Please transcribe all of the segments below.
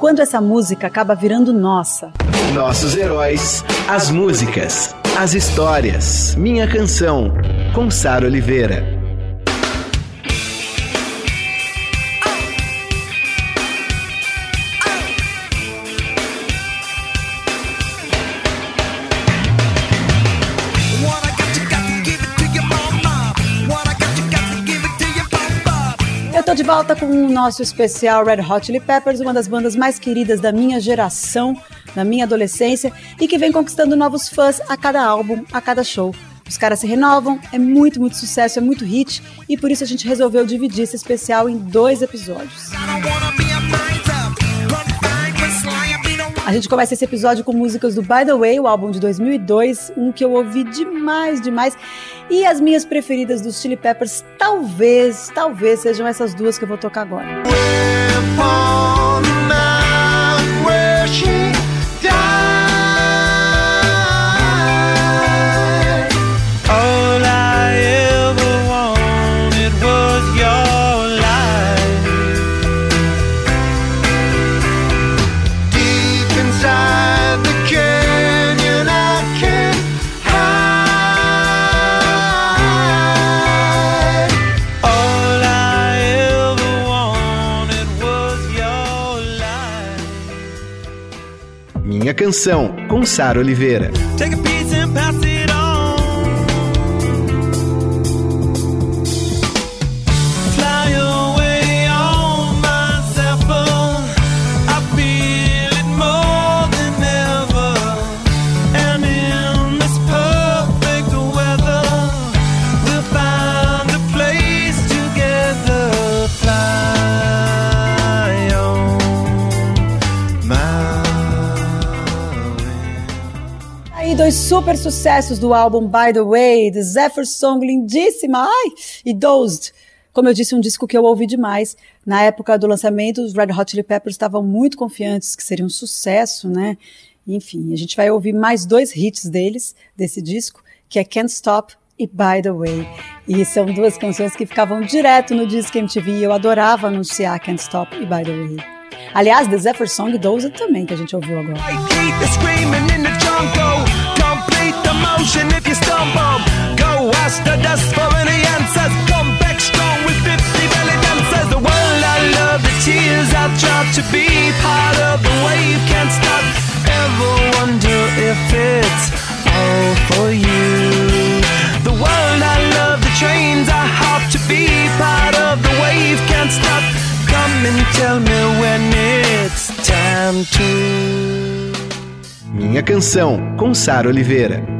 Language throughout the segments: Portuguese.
Quando essa música acaba virando nossa? Nossos heróis, as músicas, as histórias. Minha canção, com Sara Oliveira. Volta com o nosso especial Red Hot Chili Peppers, uma das bandas mais queridas da minha geração, da minha adolescência, e que vem conquistando novos fãs a cada álbum, a cada show. Os caras se renovam, é muito, muito sucesso, é muito hit, e por isso a gente resolveu dividir esse especial em dois episódios. A gente começa esse episódio com músicas do By the Way, o álbum de 2002, um que eu ouvi demais, demais. E as minhas preferidas dos Chili Peppers, talvez, talvez sejam essas duas que eu vou tocar agora. Canção, com Sara Oliveira. Dois super sucessos do álbum By the Way, The Zephyr Song, lindíssima, ai, e Dozed. Como eu disse, um disco que eu ouvi demais. Na época do lançamento, os Red Hot Chili Peppers estavam muito confiantes que seria um sucesso, né? Enfim, a gente vai ouvir mais dois hits deles, desse disco, que é Can't Stop e By the Way. E são duas canções que ficavam direto no disco MTV e eu adorava anunciar Can't Stop e By the Way. Aliás, The Zephyr Song Dozed também, que a gente ouviu agora. Motion if you stumble. Go the dust for any answers. Come back strong with 50 belly dancers. The world I love, the tears I to be part of the wave can't stop. Ever wonder if it's all for you? The world I love, the trains I hop to be part of the wave can't stop. Come and tell me when it's time to. Minha canção com Sara Oliveira.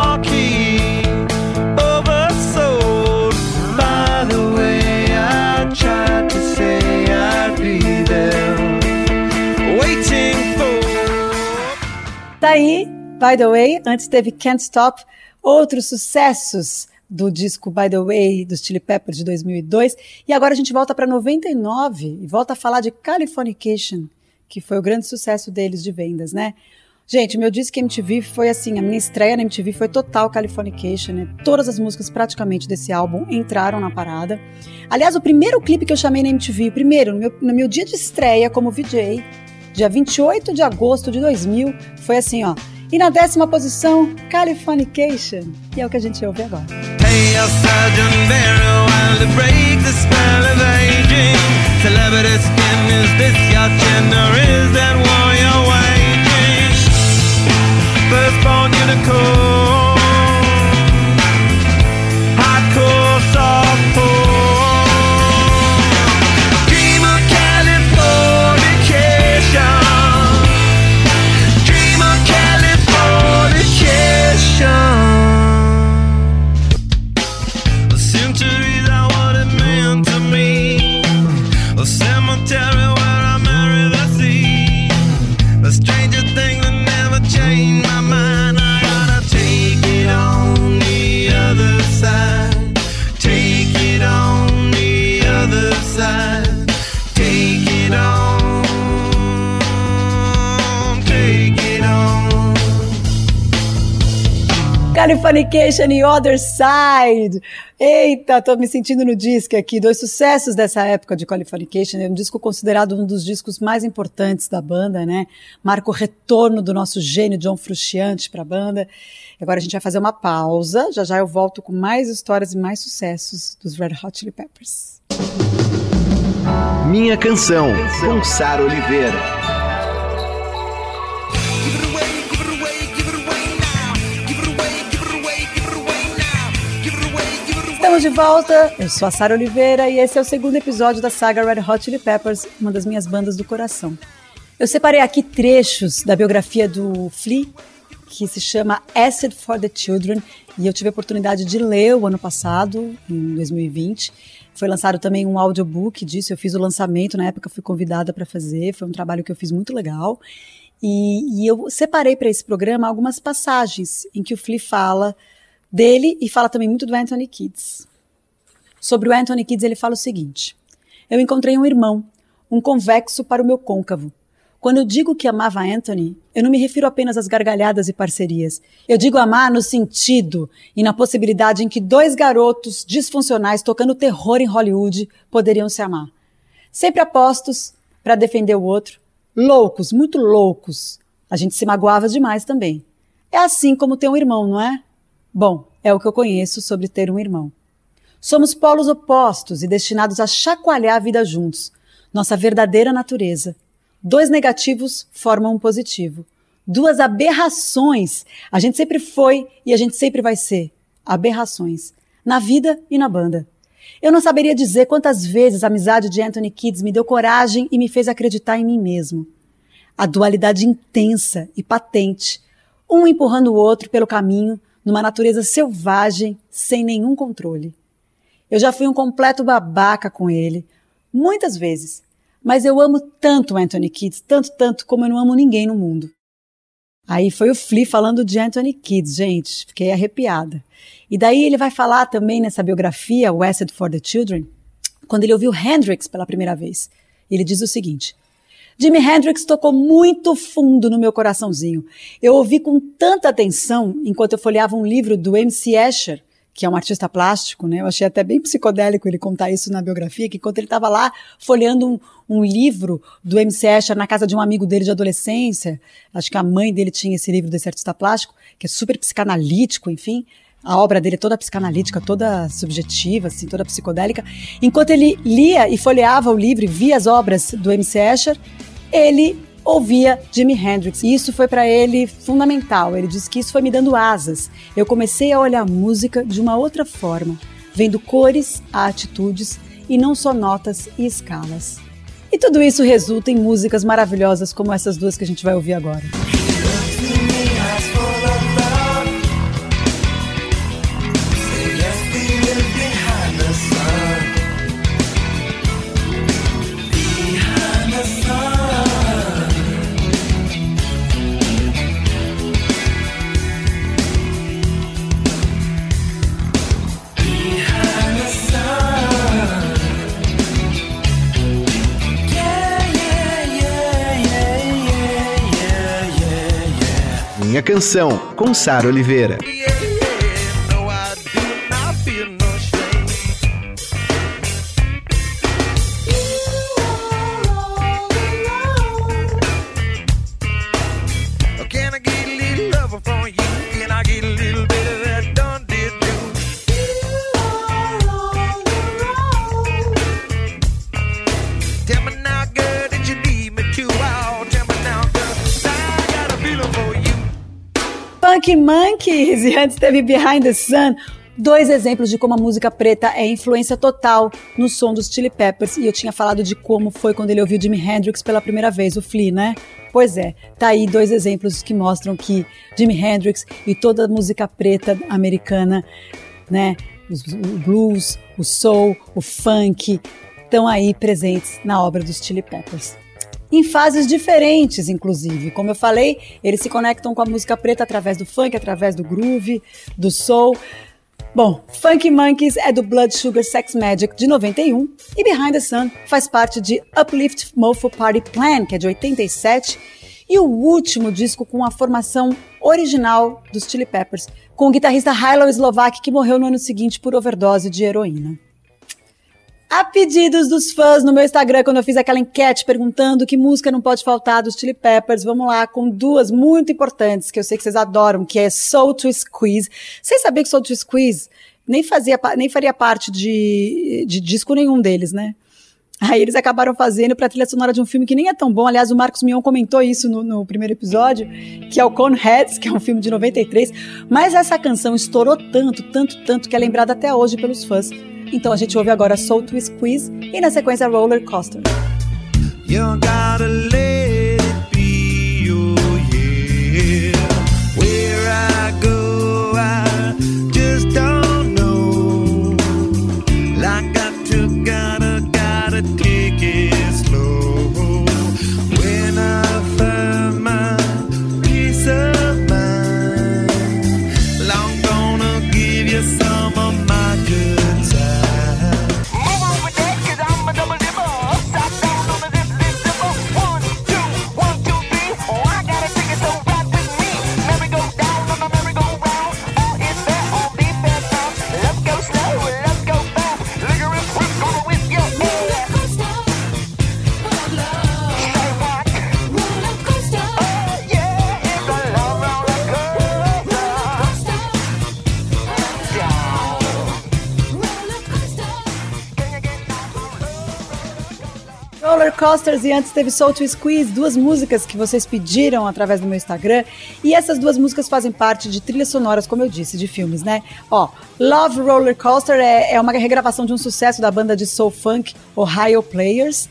By the Way, antes teve Can't Stop, outros sucessos do disco By the Way dos Chili Peppers de 2002, e agora a gente volta para 99 e volta a falar de Californication, que foi o grande sucesso deles de vendas, né? Gente, meu disco MTV foi assim, a minha estreia na MTV foi total Californication, né? Todas as músicas praticamente desse álbum entraram na parada. Aliás, o primeiro clipe que eu chamei na MTV, primeiro, no meu, no meu dia de estreia como VJ, dia 28 de agosto de 2000, foi assim, ó. E na décima posição, Californication. E é o que a gente ouve agora. Hey, Firstborn unicorn Californication e Other Side. Eita, tô me sentindo no disco aqui. Dois sucessos dessa época de Californication. É um disco considerado um dos discos mais importantes da banda, né? Marca o retorno do nosso gênio John Frusciante a banda. Agora a gente vai fazer uma pausa. Já já eu volto com mais histórias e mais sucessos dos Red Hot Chili Peppers. Minha canção, com Oliveira. Estamos de volta, eu sou a Sara Oliveira e esse é o segundo episódio da saga Red Hot Chili Peppers, uma das minhas bandas do coração. Eu separei aqui trechos da biografia do Flea, que se chama Acid for the Children, e eu tive a oportunidade de ler o ano passado, em 2020. Foi lançado também um audiobook disso, eu fiz o lançamento, na época fui convidada para fazer, foi um trabalho que eu fiz muito legal. E, e eu separei para esse programa algumas passagens em que o Flea fala dele e fala também muito do Anthony Kids. Sobre o Anthony Kids, ele fala o seguinte: Eu encontrei um irmão, um convexo para o meu côncavo. Quando eu digo que amava Anthony, eu não me refiro apenas às gargalhadas e parcerias. Eu digo amar no sentido e na possibilidade em que dois garotos disfuncionais tocando terror em Hollywood poderiam se amar. Sempre apostos para defender o outro, loucos, muito loucos. A gente se magoava demais também. É assim como ter um irmão, não é? Bom, é o que eu conheço sobre ter um irmão. Somos polos opostos e destinados a chacoalhar a vida juntos. Nossa verdadeira natureza. Dois negativos formam um positivo. Duas aberrações. A gente sempre foi e a gente sempre vai ser. Aberrações. Na vida e na banda. Eu não saberia dizer quantas vezes a amizade de Anthony Kids me deu coragem e me fez acreditar em mim mesmo. A dualidade intensa e patente, um empurrando o outro pelo caminho, numa natureza selvagem, sem nenhum controle. Eu já fui um completo babaca com ele, muitas vezes, mas eu amo tanto Anthony Kids, tanto, tanto como eu não amo ninguém no mundo. Aí foi o Flea falando de Anthony Kids, gente, fiquei arrepiada. E daí ele vai falar também nessa biografia, Wested for the Children, quando ele ouviu Hendrix pela primeira vez. Ele diz o seguinte: Jimi Hendrix tocou muito fundo no meu coraçãozinho. Eu ouvi com tanta atenção enquanto eu folheava um livro do M.C. Escher, que é um artista plástico, né? Eu achei até bem psicodélico ele contar isso na biografia, que enquanto ele estava lá folheando um, um, livro do M.C. Escher na casa de um amigo dele de adolescência, acho que a mãe dele tinha esse livro desse artista plástico, que é super psicanalítico, enfim, a obra dele é toda psicanalítica, toda subjetiva, assim, toda psicodélica. Enquanto ele lia e folheava o livro e via as obras do M.C. Escher, ele ouvia Jimi Hendrix. E isso foi para ele fundamental. Ele disse que isso foi me dando asas. Eu comecei a olhar a música de uma outra forma, vendo cores, atitudes e não só notas e escalas. E tudo isso resulta em músicas maravilhosas como essas duas que a gente vai ouvir agora. Canção, com Sara Oliveira. Funky Monkeys e antes teve Behind the Sun. Dois exemplos de como a música preta é influência total no som dos Chili Peppers. E eu tinha falado de como foi quando ele ouviu Jimi Hendrix pela primeira vez, o Flea, né? Pois é, tá aí dois exemplos que mostram que Jimi Hendrix e toda a música preta americana, né? O blues, o soul, o funk, estão aí presentes na obra dos Chili Peppers em fases diferentes, inclusive. Como eu falei, eles se conectam com a música preta através do funk, através do groove, do soul. Bom, Funky Monkeys é do Blood Sugar Sex Magic de 91 e Behind the Sun faz parte de Uplift Mofo Party Plan, que é de 87, e o último disco com a formação original dos Chili Peppers, com o guitarrista Hilo Slovak, que morreu no ano seguinte por overdose de heroína. A pedidos dos fãs no meu Instagram, quando eu fiz aquela enquete perguntando que música não pode faltar dos Chili Peppers, vamos lá com duas muito importantes que eu sei que vocês adoram, que é Soul to Squeeze. Vocês sabiam que Soul to Squeeze nem, fazia, nem faria parte de, de disco nenhum deles, né? Aí eles acabaram fazendo para trilha sonora de um filme que nem é tão bom. Aliás, o Marcos Mion comentou isso no, no, primeiro episódio, que é o Coneheads, que é um filme de 93. Mas essa canção estourou tanto, tanto, tanto, que é lembrada até hoje pelos fãs. Então a gente ouve agora Soul to Squeeze e na sequência Roller Coaster. You gotta let it be, oh yeah. Where I go, I Coasters e antes teve Soul to Squeeze, duas músicas que vocês pediram através do meu Instagram. E essas duas músicas fazem parte de trilhas sonoras, como eu disse, de filmes, né? Ó, Love Roller Coaster é, é uma regravação de um sucesso da banda de soul funk Ohio Players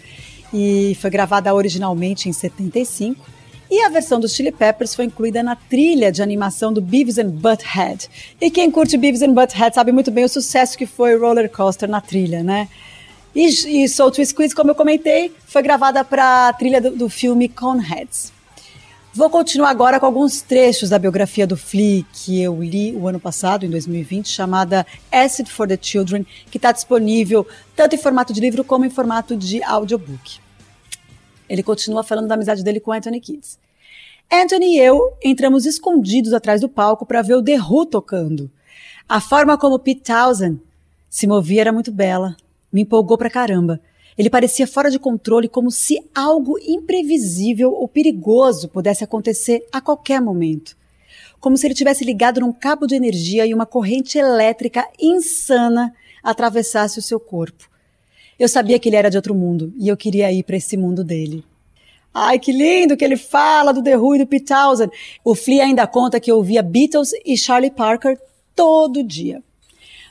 e foi gravada originalmente em 75. E a versão dos Chili Peppers foi incluída na trilha de animação do Beavis and Butthead. E quem curte Beavis and Butthead sabe muito bem o sucesso que foi Roller Coaster na trilha, né? E, e Soul to Squeeze, como eu comentei, foi gravada para a trilha do, do filme Coneheads. Vou continuar agora com alguns trechos da biografia do Flea que eu li o ano passado, em 2020, chamada Acid for the Children, que está disponível tanto em formato de livro como em formato de audiobook. Ele continua falando da amizade dele com Anthony Kids. Anthony e eu entramos escondidos atrás do palco para ver o The Who tocando. A forma como Pete Townsend se movia era muito bela, me empolgou pra caramba. Ele parecia fora de controle, como se algo imprevisível ou perigoso pudesse acontecer a qualquer momento. Como se ele tivesse ligado num cabo de energia e uma corrente elétrica insana atravessasse o seu corpo. Eu sabia que ele era de outro mundo e eu queria ir para esse mundo dele. Ai, que lindo que ele fala do The Who e do Pete Townsend. O Flea ainda conta que ouvia Beatles e Charlie Parker todo dia.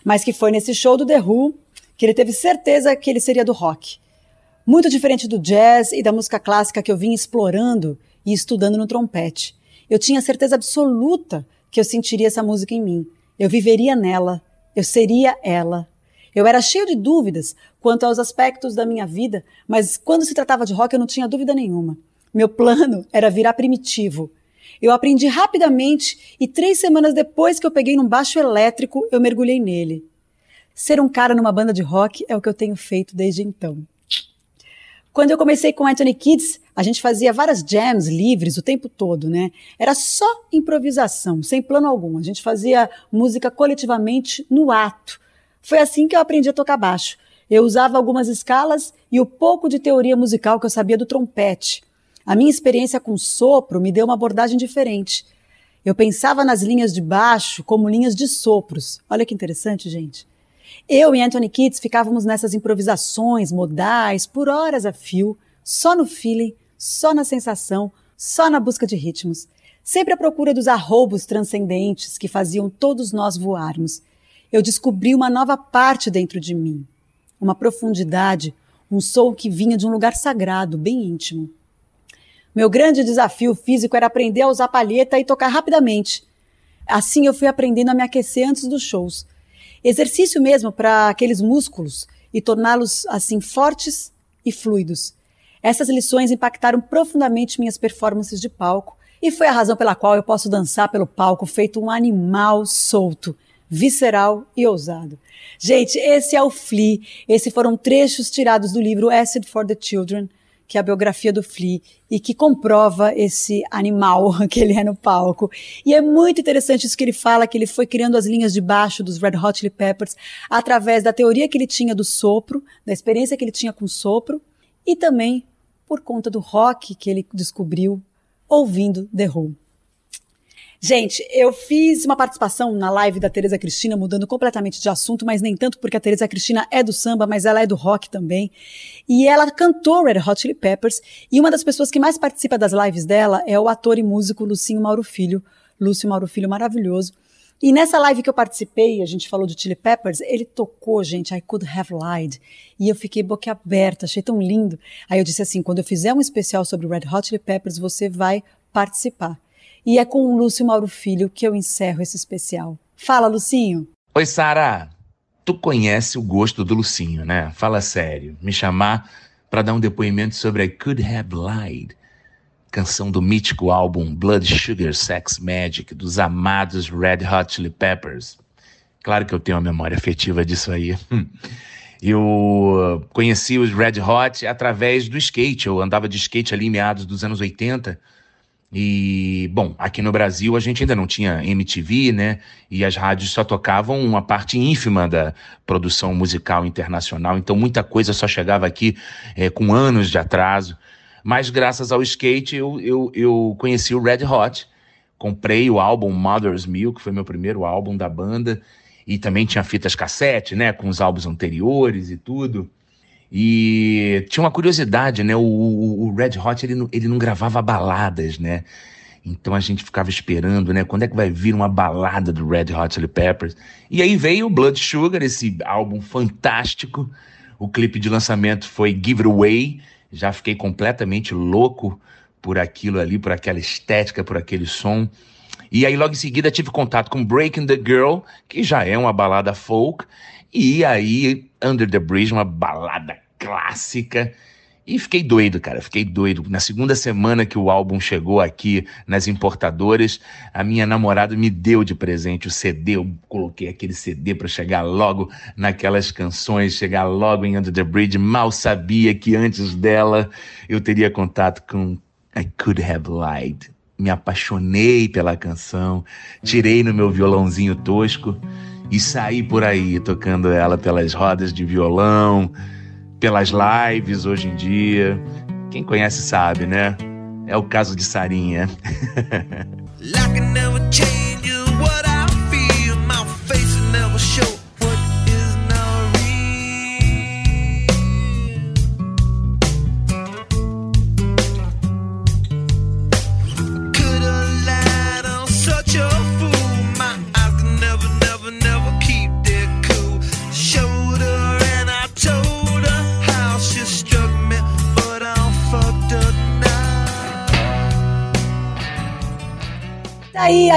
Mas que foi nesse show do The Who que ele teve certeza que ele seria do rock. Muito diferente do jazz e da música clássica que eu vinha explorando e estudando no trompete. Eu tinha certeza absoluta que eu sentiria essa música em mim. Eu viveria nela. Eu seria ela. Eu era cheio de dúvidas quanto aos aspectos da minha vida, mas quando se tratava de rock eu não tinha dúvida nenhuma. Meu plano era virar primitivo. Eu aprendi rapidamente e três semanas depois que eu peguei num baixo elétrico, eu mergulhei nele. Ser um cara numa banda de rock é o que eu tenho feito desde então. Quando eu comecei com Anthony Kids, a gente fazia várias jams livres o tempo todo, né? Era só improvisação, sem plano algum. A gente fazia música coletivamente no ato. Foi assim que eu aprendi a tocar baixo. Eu usava algumas escalas e o pouco de teoria musical que eu sabia do trompete. A minha experiência com sopro me deu uma abordagem diferente. Eu pensava nas linhas de baixo como linhas de sopros. Olha que interessante, gente. Eu e Anthony Kids ficávamos nessas improvisações modais por horas a fio, só no feeling, só na sensação, só na busca de ritmos, sempre à procura dos arroubos transcendentes que faziam todos nós voarmos. Eu descobri uma nova parte dentro de mim, uma profundidade, um som que vinha de um lugar sagrado, bem íntimo. Meu grande desafio físico era aprender a usar palheta e tocar rapidamente. Assim eu fui aprendendo a me aquecer antes dos shows Exercício mesmo para aqueles músculos e torná-los assim fortes e fluidos. Essas lições impactaram profundamente minhas performances de palco e foi a razão pela qual eu posso dançar pelo palco feito um animal solto, visceral e ousado. Gente, esse é o Flea. Esses foram trechos tirados do livro Acid for the Children, que é a biografia do Flea e que comprova esse animal que ele é no palco. E é muito interessante isso que ele fala, que ele foi criando as linhas de baixo dos Red Hot Chili Peppers através da teoria que ele tinha do sopro, da experiência que ele tinha com sopro e também por conta do rock que ele descobriu ouvindo The Who. Gente, eu fiz uma participação na live da Tereza Cristina, mudando completamente de assunto, mas nem tanto porque a Tereza Cristina é do samba, mas ela é do rock também. E ela cantou Red Hot Chili Peppers, e uma das pessoas que mais participa das lives dela é o ator e músico Lucinho Mauro Filho. Lúcio Mauro Filho maravilhoso. E nessa live que eu participei, a gente falou do Chili Peppers, ele tocou, gente, I Could Have Lied. E eu fiquei boquiaberta, achei tão lindo. Aí eu disse assim, quando eu fizer um especial sobre Red Hot Chili Peppers, você vai participar. E é com o Lúcio Mauro Filho que eu encerro esse especial. Fala, Lucinho. Oi, Sara. Tu conhece o gosto do Lucinho, né? Fala sério. Me chamar para dar um depoimento sobre I Could Have Lied, canção do mítico álbum Blood Sugar Sex Magic dos amados Red Hot Chili Peppers. Claro que eu tenho uma memória afetiva disso aí. Eu conheci os Red Hot através do skate. Eu andava de skate ali em meados dos anos 80 e, bom, aqui no Brasil a gente ainda não tinha MTV, né? E as rádios só tocavam uma parte ínfima da produção musical internacional, então muita coisa só chegava aqui é, com anos de atraso. Mas graças ao skate eu, eu, eu conheci o Red Hot, comprei o álbum Mother's Milk, que foi meu primeiro álbum da banda, e também tinha fitas cassete, né? Com os álbuns anteriores e tudo. E tinha uma curiosidade, né? O, o, o Red Hot ele, ele não gravava baladas, né? Então a gente ficava esperando, né? Quando é que vai vir uma balada do Red Hot Chili Peppers? E aí veio o Blood Sugar, esse álbum fantástico. O clipe de lançamento foi Give It Away. Já fiquei completamente louco por aquilo ali, por aquela estética, por aquele som. E aí logo em seguida tive contato com Breaking the Girl, que já é uma balada folk. E aí, Under the Bridge, uma balada clássica. E fiquei doido, cara, fiquei doido. Na segunda semana que o álbum chegou aqui nas importadoras, a minha namorada me deu de presente o CD. Eu coloquei aquele CD para chegar logo naquelas canções, chegar logo em Under the Bridge. Mal sabia que antes dela eu teria contato com I Could Have Lied. Me apaixonei pela canção, tirei no meu violãozinho tosco e sair por aí tocando ela pelas rodas de violão, pelas lives hoje em dia. Quem conhece sabe, né? É o caso de Sarinha. aí,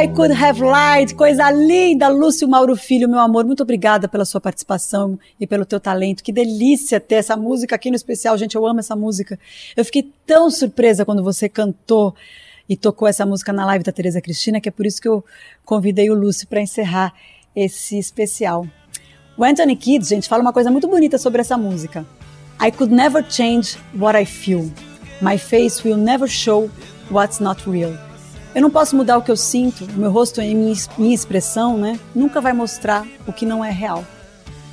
I Could Have Lied, coisa linda. Lúcio Mauro Filho, meu amor, muito obrigada pela sua participação e pelo teu talento. Que delícia ter essa música aqui no especial, gente, eu amo essa música. Eu fiquei tão surpresa quando você cantou e tocou essa música na live da Tereza Cristina, que é por isso que eu convidei o Lúcio para encerrar esse especial. O Anthony Kidd, gente, fala uma coisa muito bonita sobre essa música. I could never change what I feel. My face will never show what's not real. Eu não posso mudar o que eu sinto, o meu rosto e minha, minha expressão, né? Nunca vai mostrar o que não é real.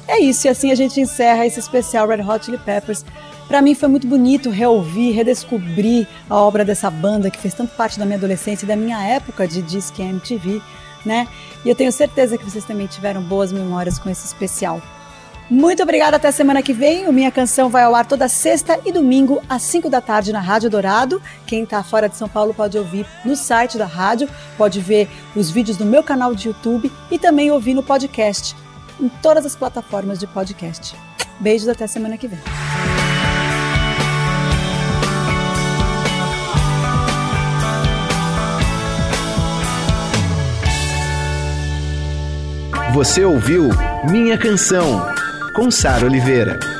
É isso, e assim a gente encerra esse especial Red Hot Chili Peppers. Para mim foi muito bonito reouvir, redescobrir a obra dessa banda que fez tanto parte da minha adolescência e da minha época de Disque MTV, né? E eu tenho certeza que vocês também tiveram boas memórias com esse especial. Muito obrigada, até semana que vem. O Minha Canção vai ao ar toda sexta e domingo, às 5 da tarde, na Rádio Dourado. Quem está fora de São Paulo pode ouvir no site da rádio, pode ver os vídeos no meu canal de YouTube e também ouvir no podcast, em todas as plataformas de podcast. Beijos, até semana que vem. Você ouviu Minha Canção com Sara Oliveira.